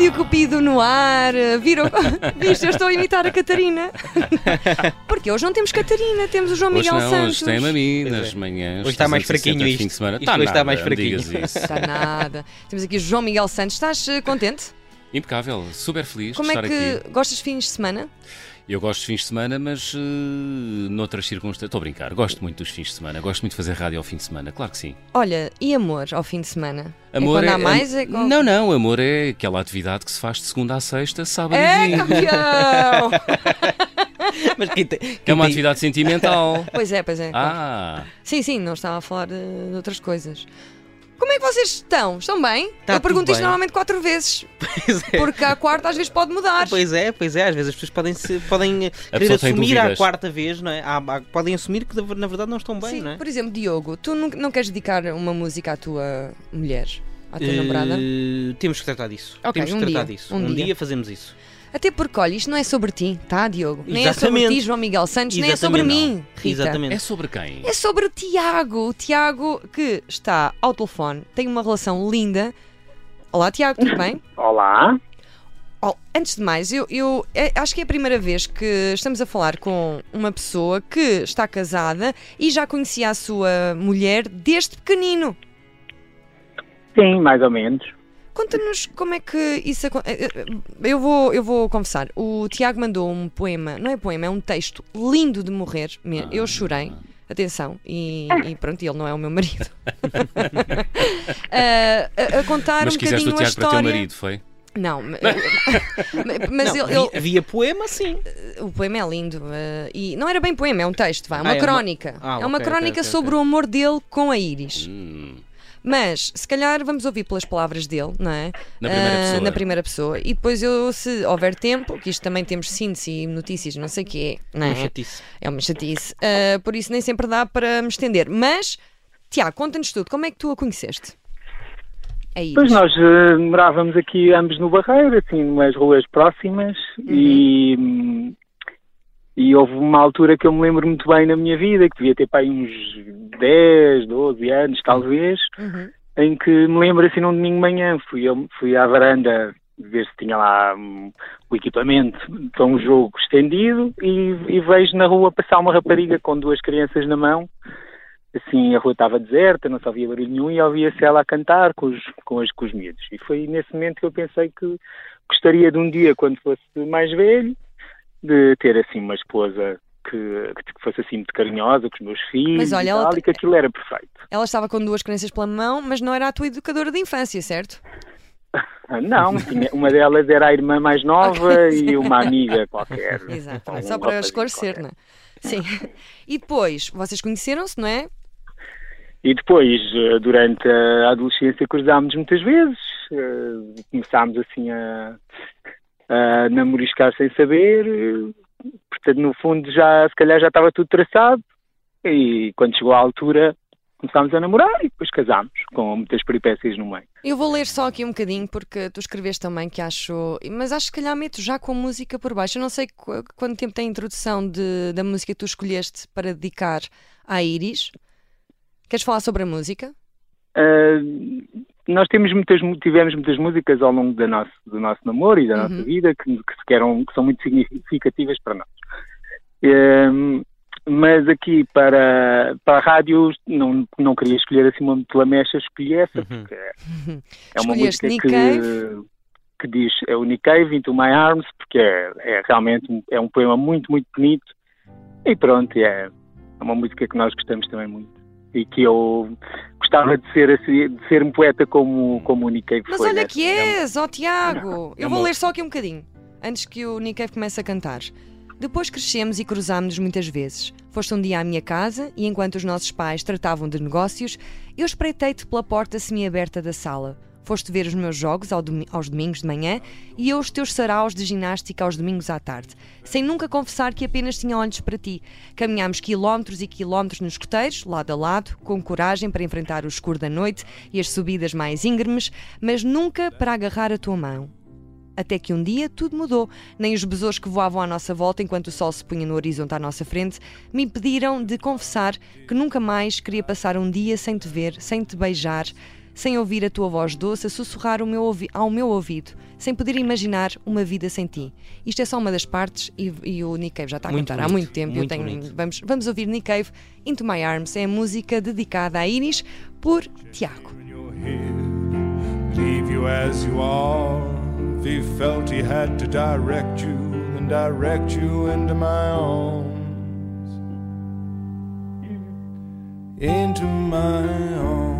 Rádio Cupido no ar. Viram? Viste, eu estou a imitar a Catarina. Porque hoje não temos Catarina, temos o João Hoje Miguel não, Santos. hoje tem-me a mim é. nas manhãs. Hoje está mais 360 fraquinho fim isto. de semana. Isto Está hoje está nada, mais não digas fraquinho. isso. Está nada. Temos aqui o João Miguel Santos. Estás eh, contente? Impecável, super feliz Como de é estar que aqui. gostas de fins de semana? Eu gosto de fins de semana, mas uh, noutras circunstâncias. Estou a brincar, gosto muito dos fins de semana, gosto muito de fazer rádio ao fim de semana, claro que sim. Olha, e amor ao fim de semana? Amor é quando há mais? É quando... Não, não, amor é aquela atividade que se faz de segunda a sexta, sábado É, e domingo. campeão! Mas quem tem, É quem uma atividade sentimental. pois é, pois é. Ah, Sim, sim, não estava a falar de outras coisas. Como é que vocês estão? Estão bem? Tá Eu pergunto isto bem. normalmente quatro vezes, Pois é. porque a quarta às vezes pode mudar. Pois é, pois é, às vezes as pessoas podem, se, podem eh, querer assumir à quarta vez, não é? Há- há- podem assumir que na verdade não estão bem, Sim, não é? por exemplo, Diogo, tu não, não queres dedicar uma música à tua mulher? À tua Eh, namorada? Temos que tratar disso. Ok, temos que um tratar dia, disso. um Um, dia. dia. fazemos isso. Até porque, olha, isto não é sobre ti, tá, Diogo? Nem é sobre Exatamente. ti, João Miguel Santos, nem é sobre Exatamente. mim, Rita. Exatamente. é sobre quem? É sobre o Tiago. O Tiago que está ao telefone, tem uma relação linda. Olá, Tiago, tudo bem? Olá. Oh, antes de mais, eu, eu é- acho que é a primeira vez que estamos a falar com uma pessoa que está casada e já conhecia a sua mulher desde pequenino. Sim, mais ou menos. Conta-nos como é que isso acontece. Eu vou, eu vou confessar. O Tiago mandou um poema, não é poema, é um texto lindo de morrer. me- Eu chorei. Atenção, e, e pronto, ele não é o meu marido. Ah, a, a contar Mas um bocadinho o a Tiago história. para teu marido, foi? Não, ma- mas Não, ele, ele- havia, havia poema, sim. o poema é lindo. eh, e não era bem poema, é um texto, vá, é uma Ah, é uma- crónica. Ah, é uma ok, ok, crónica ok, sobre ok. o amor dele com a Iris. Hum, Mas, se calhar, vamos ouvir pelas palavras dele, não é? Na primeira Ah, pessoa. Na primeira pessoa. E depois eu, se houver tempo, que isto também temos síntese e notícias, não sei o que é, não Uma é? chatice. É uma chatice. Ah, por isso nem sempre dá para me estender. Mas, Tiago, conta-nos tudo. Como é que tu a conheceste? Iris. Pois nós eh, morávamos aqui ambos no Barreiro, assim, numas ruas próximas, e, hum, e houve uma altura que eu me lembro muito bem na minha vida, que devia ter para aí uns 10, 12 anos, talvez, Uhum. em que me lembro assim num domingo de manhã, fui, eu, fui à varanda ver se tinha lá hum, o equipamento para um jogo estendido e, e vejo na rua passar uma rapariga com duas crianças na mão. Assim, a rua estava deserta, não se ouvia barulho nenhum e ouvia-se ela a cantar com os, com, os, com os miúdos. E foi nesse momento que eu pensei que gostaria de um dia, quando fosse mais velho, de ter assim uma esposa que, que fosse assim muito carinhosa com os meus filhos Mas olha, e, ela tal, te- e que aquilo era perfeito. Ela estava com duas crianças pela mão, mas não era a tua educadora de infância, certo? Ah, Não, uma delas era a irmã mais nova Ok, sim. e uma amiga qualquer. Exato, Um só para esclarecer, qualquer. não é? Sim. E depois, vocês conheceram-se, não é? E depois, eh, durante a adolescência, cruzámos muitas vezes, eh, começámos assim a, a namoriscar sem saber, portanto, no fundo, já, se calhar já estava tudo traçado, e quando chegou à altura, começámos a namorar e depois casámos, com muitas peripécias no meio. Eu vou ler só aqui um bocadinho porque tu escreveste também que acho. Mas acho que se calhar meto já com música por baixo. Eu não sei qu- quanto tempo tem a introdução de- da música que tu escolheste para dedicar à Iris. Queres falar sobre a música? Uh, nós temos muitas, mu- tivemos muitas músicas ao longo da nosso, do nosso namoro e da Uhum. nossa vida que, que, se queiram- que são muito significativas para nós. Um, mas aqui para, para a rádio não, não queria escolher assim uma pela mecha, escolhi essa, Uhum. porque é, é uma Escolheste música que, que diz é o Nick Cave, Into My Arms, porque é, é realmente um, é um poema muito, muito bonito e pronto, é, é uma música que nós gostamos também muito e que eu gostava de ser, assim, de ser um poeta como, como o Nick Cave Mas foi. olha né? que és, ó Tiago! É Eu vou uma- ler só aqui um bocadinho, antes que o Nick Cave comece a cantar. Depois crescemos e cruzámos-nos muitas vezes. Foste um dia à minha casa e enquanto os nossos pais tratavam de negócios, eu espreitei-te pela porta semi-aberta da sala. Foste ver os meus jogos aos domingos de manhã e eu os teus saraus de ginástica aos domingos à tarde, sem nunca confessar que apenas tinha olhos para ti. Caminhámos quilómetros e quilómetros nos escoteiros, lado a lado, com coragem para enfrentar o escuro da noite e as subidas mais íngremes, mas nunca para agarrar a tua mão. Até que um dia tudo mudou. Nem os besouros que voavam à nossa volta enquanto o sol se punha no horizonte à nossa frente me impediram de confessar que nunca mais queria passar um dia sem te ver, sem te beijar, sem ouvir a tua voz doce a sussurrar o meu ouvi- ao meu ouvido, sem poder imaginar uma vida sem ti. Isto é só uma das partes e, e o Nick Cave já está a Muito cantar há bonito, muito tempo. Eu muito tenho, vamos, vamos ouvir Nick Cave Into My Arms. É a música dedicada a Iris por Tiago. leave you as you are. If he felt he had to direct you, then direct you into my arms. Into my arms,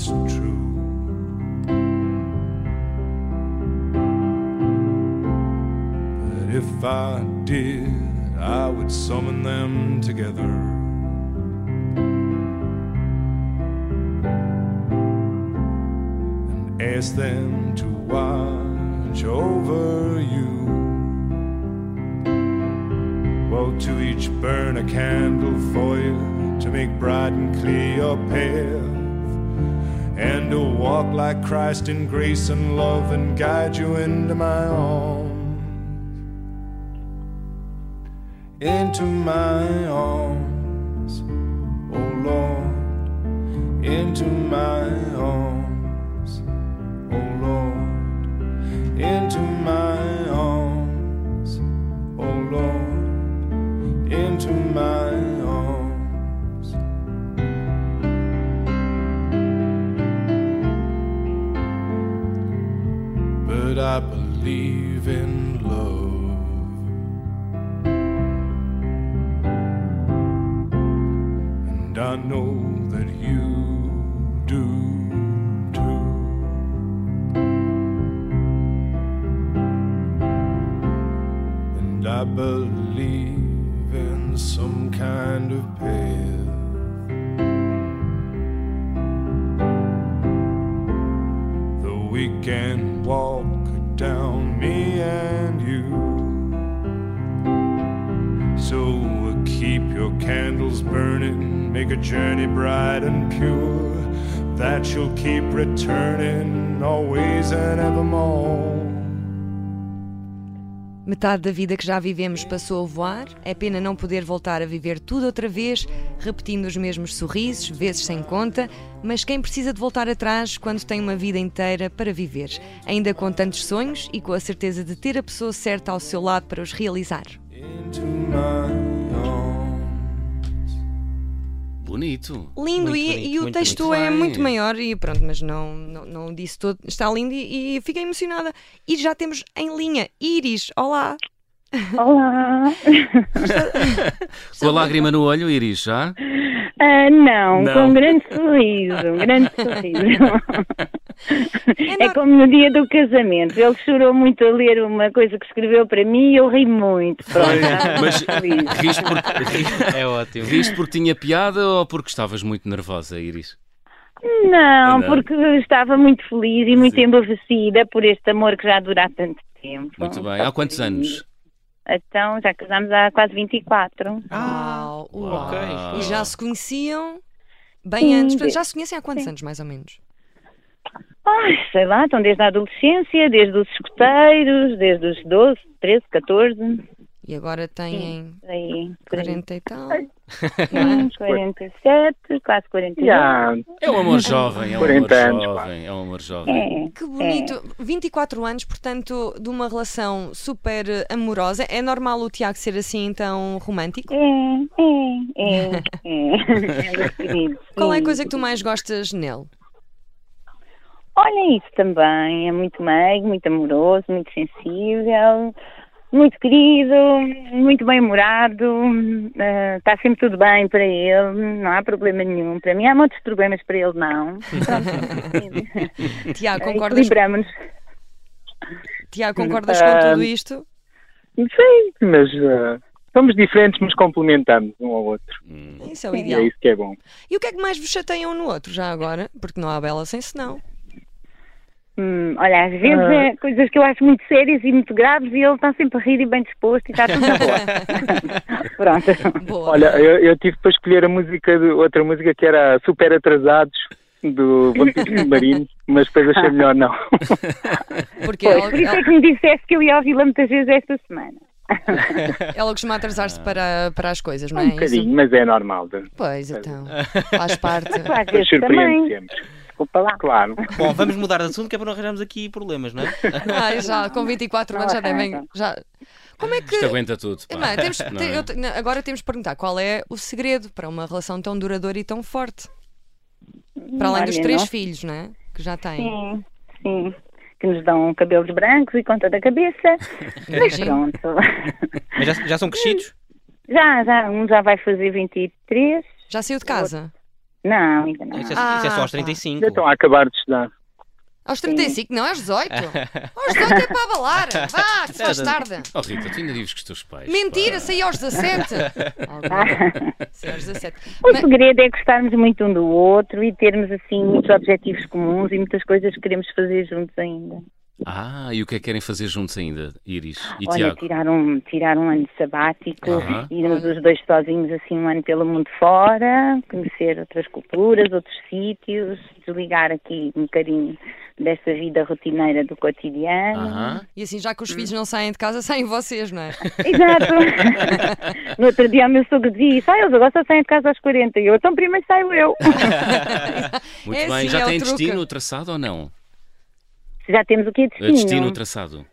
that's true. But if I did, I would summon them together. And ask them to watch over you. Well, to each burn a candle for you to make bright and clear your path and to walk like Christ in grace and love and guide you into my arms. Into my arms, oh Lord, into my arms, oh Lord, into my I believe in love. And I know that you do too. And I believe in some kind of path. Journey bright and pure, that you'll keep returning always and evermore. Metade da vida que já vivemos passou a voar, é pena não poder voltar a viver tudo outra vez, repetindo os mesmos sorrisos, vezes sem conta, mas quem precisa de voltar atrás quando tem uma vida inteira para viver, ainda com tantos sonhos e com a certeza de ter a pessoa certa ao seu lado para os realizar? Into Bonito. Lindo, Muito e, bonito, e o muito texto bonito. é Bem. muito maior e pronto, mas não, não, não disse todo. Está lindo e, e fiquei emocionada. E já temos em linha Iris, olá! Olá! Com a lágrima no olho, Iris, já? Ah, não, Não. com um grande sorriso, um grande sorriso. É É como no dia do casamento. Ele chorou muito a ler uma coisa que escreveu para mim e eu ri muito. Pronto, Mas riste porque, É ótimo. riste porque tinha piada ou porque estavas muito nervosa, Iris? Não, Não. porque estava muito feliz e muito Sim. embevecida por este amor que já dura há tanto tempo. Muito bem. Há quantos anos? Então, já casámos há quase 24. Uau, uau. ok. E já se conheciam bem Sim, antes. Já se conhecem há quantos sim. anos, mais ou menos? Ai, sei lá, estão desde a adolescência, desde os escuteiros, desde os 12, 13, 14. E agora têm Aí, 40 e tal. Hum, 47, quase 48. Já, É um amor jovem, é um amor 40 anos, jovem, é um amor jovem. É, Que bonito. 24 anos, portanto, de uma relação super amorosa. É normal o Tiago ser assim tão romântico? é, é, é. é. Meu querido, Qual é a sim. coisa que tu mais gostas nele? Olha, isso também. É muito meigo, muito amoroso, muito sensível, muito querido, muito bem-humorado. eh, Está sempre tudo bem para ele, não há problema nenhum. Para mim há muitos problemas, para ele não. Tiago, Eh, concordas, Equilibramos. Tiago, concordas com Ah, tudo isto? sim, mas, ah, somos diferentes, mas complementamos um ao outro. Isso é o E ideal. é isso que é bom. E o que é que mais vos chateia um no outro já agora? Porque não há bela sem senão. Hum, olha, às vezes Ah. é coisas que eu acho muito sérias e muito graves e ele está sempre a rir e bem disposto e está tudo na boa. Pronto. Boa. Olha, eu, eu tive para escolher a música, de, outra música que era Super Atrasados, do Vampiro Submarino, mas depois achei melhor não. Porque Pois, ela, por isso é que me disseste que eu ia ouvi-la muitas vezes esta semana. ela costuma atrasar-se para, para as coisas, não é? Um bocadinho, mas é normal. de- Pois, então. Faz parte. Às Mas vezes surpreende também. sempre. Desculpa lá. Claro. Bom, vamos mudar de assunto que é para não arranjarmos aqui problemas, não é? Ah, já, com 24 anos já devem. Já... Como é que. Isto aguenta tudo. pá. Não, temos- Não é? eu te- agora temos de perguntar qual é o segredo para uma relação tão duradoura e tão forte. Para além dos três não- filhos, não é? Que já têm. Sim, sim. Que nos dão cabelos brancos e conta da cabeça. Mas pronto. Mas já, já são crescidos? Já, já. Um já vai fazer 23. Já saiu de casa? Não, ainda não. Isso é, isso é só Ah, aos pá. 35. Ainda estão a acabar de estudar. Aos 35? Não, aos 18. Aos 18 é para abalar. Vá, que se faz tarde. Oh Rita, tu ainda vives com os teus pais. Mentira, pá. saí aos 17. Alguma- Saí aos 17. O Mas- segredo é gostarmos muito um do outro e termos assim muitos objetivos comuns e muitas coisas que queremos fazer juntos ainda. Ah, e o que é que querem fazer juntos ainda, Iris e Olha, Tiago? tirar um, tirar um ano sabático, Aham. irmos os dois sozinhos assim um ano pelo mundo fora, conhecer outras culturas, outros sítios, desligar aqui um bocadinho dessa vida rotineira do cotidiano. E assim, já que os filhos não saem de casa, saem vocês, não é? Exato. no outro dia o meu sogro disse, ah, eles agora só saem de casa aos 40 e eu, então primeiro saio eu. Muito É bem. assim, Já é tem destino traçado ou não? Já temos o que é destino. Destino traçado.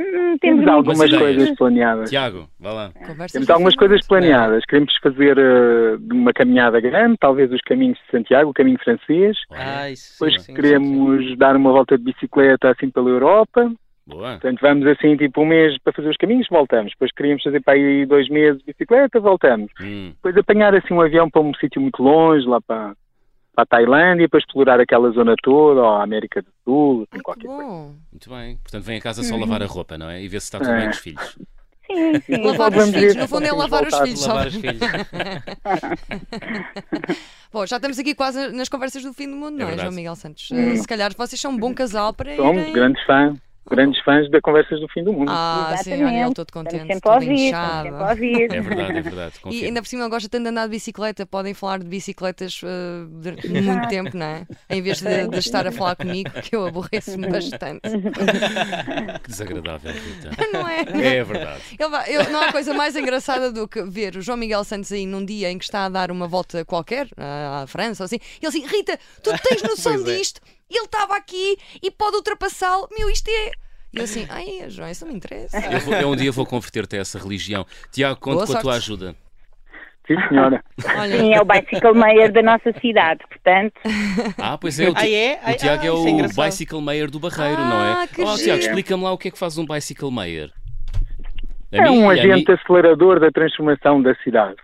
Hum, Temos muitas algumas ideias. coisas planeadas. Tiago, vá lá. Conversas Temos algumas coisas planeadas. Queremos fazer eh, uma caminhada grande, talvez os caminhos de Santiago, o caminho francês. Ah, isso, Depois sim, sim, sim, queremos dar uma volta de bicicleta assim pela Europa. boa. Portanto, vamos assim tipo um mês para fazer os caminhos, voltamos. Depois queríamos fazer para aí dois meses de bicicleta, voltamos. Hum, Depois apanhar assim um avião para um sítio muito longe, lá para, para a Tailândia, para explorar aquela zona toda, ou a América do Sul, assim, Ai, que qualquer coisa. muito bem. Portanto, vem a casa só lavar a roupa, não é? E ver se está tudo É. bem com os filhos. Sim, sim. Lavar os filhos, no fundo é conseguimos lavar os filhos. Lavar só. os filhos. Bom, já estamos aqui quase nas conversas do fim do mundo, não é, verdade. João Miguel Santos? Eh, Se calhar vocês são um bom casal para Somos irem... grandes fãs, grandes fãs da Conversas do Fim do Mundo. Ah, sim, Exatamente. olha, ele todo Estamos contente, sempre a todo ouvir, inchado. sempre a ouvir. É verdade, é verdade. E Confirmo. ainda por cima gosta tanto de andar de bicicleta, podem falar de bicicletas eh, durante muito tempo, não é? Em vez de, de estar a falar comigo, que eu aborreço-me bastante. Que desagradável, Rita. Não é? É verdade. Vai- eu- não há coisa mais engraçada do que ver o João Miguel Santos aí num dia em que está a dar uma volta qualquer, à França ou assim, e ele assim, Rita, tu tens noção Pois é. disto? Ele estava aqui e pode ultrapassá-lo, meu, isto é. E eu assim, ai, João, isso não me interessa. Eu, vou- eu um dia vou converter-te a essa religião. Tiago, conto Boa com a tua sorte. ajuda. Sim, senhora. Olha, Sim, é o Bicycle Mayor da nossa cidade, portanto. Ah, pois é. O, Ah, é? o Ah, Tiago ah, é isso o é. Bicycle Mayor do Barreiro, não Ah, é? que oh. Tiago, explica-me lá o que é que faz um Bicycle Mayor. A É mim um e a mim- agente acelerador da transformação da cidade.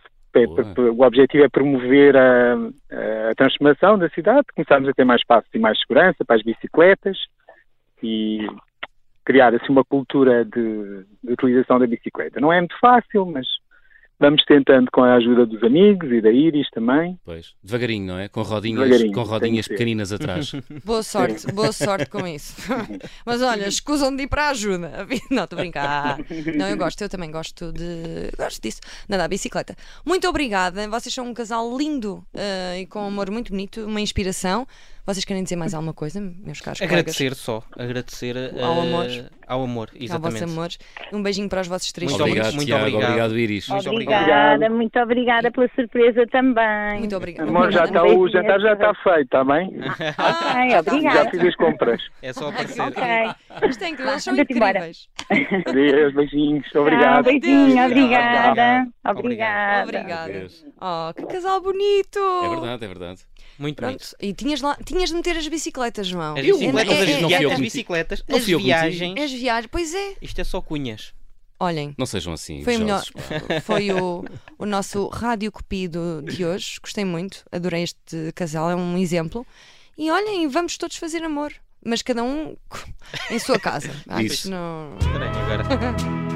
É, O objetivo é promover a, a transformação da cidade, começarmos a ter mais espaço e mais segurança para as bicicletas e criar assim uma cultura de, de utilização da bicicleta. Não é muito fácil, mas vamos tentando com a ajuda dos amigos e da Iris também. Pois, devagarinho, não é? Com rodinhas, com rodinhas pequeninas atrás. boa sorte, boa sorte com isso. Mas olha, escusam de ir para a ajuda. Não, estou a brincar. Não, eu gosto, eu também gosto de. Gosto disso, de andar bicicleta. Muito obrigada, vocês são um casal lindo eh, e com um amor muito bonito, uma inspiração. Vocês querem dizer mais alguma coisa, meus caros colegas? Agradecer só. Agradecer eh, Ao amor. Ao amor, Ao vosso exatamente. amor. Um beijinho para os vossos três Muito filhos. obrigado, muito Tiago. obrigado. Obrigado, Iris. Muito Obrigada, muito obrigada pela surpresa também. Muito obrigada. Amor, já Obrigada. está, o jantar já está feito, está bem? Ok, Já obrigada. fiz as compras. É só aparecer. Ok. Isto é incrível, eles são incríveis. Adeus, beijinhos, Ah, obrigado. beijinho, Adeus. obrigada. Obrigado. Obrigada. Obrigada. Adeus. Oh, que casal bonito! É verdade, é verdade. Muito bonito. Pronto, e tinhas, lá, tinhas de meter as bicicletas, João. As bicicletas, é- as, é- as bicicletas, as viagens. As viagens, pois é. Isto é só cunhas. Olhem, Não sejam assim. foi, o melhor, foi o, o nosso Rádio Cupido de hoje. Gostei muito, adorei este casal, é um exemplo. E olhem, vamos todos fazer amor, mas cada um em sua casa. Acho Isso. que não. Aí, agora.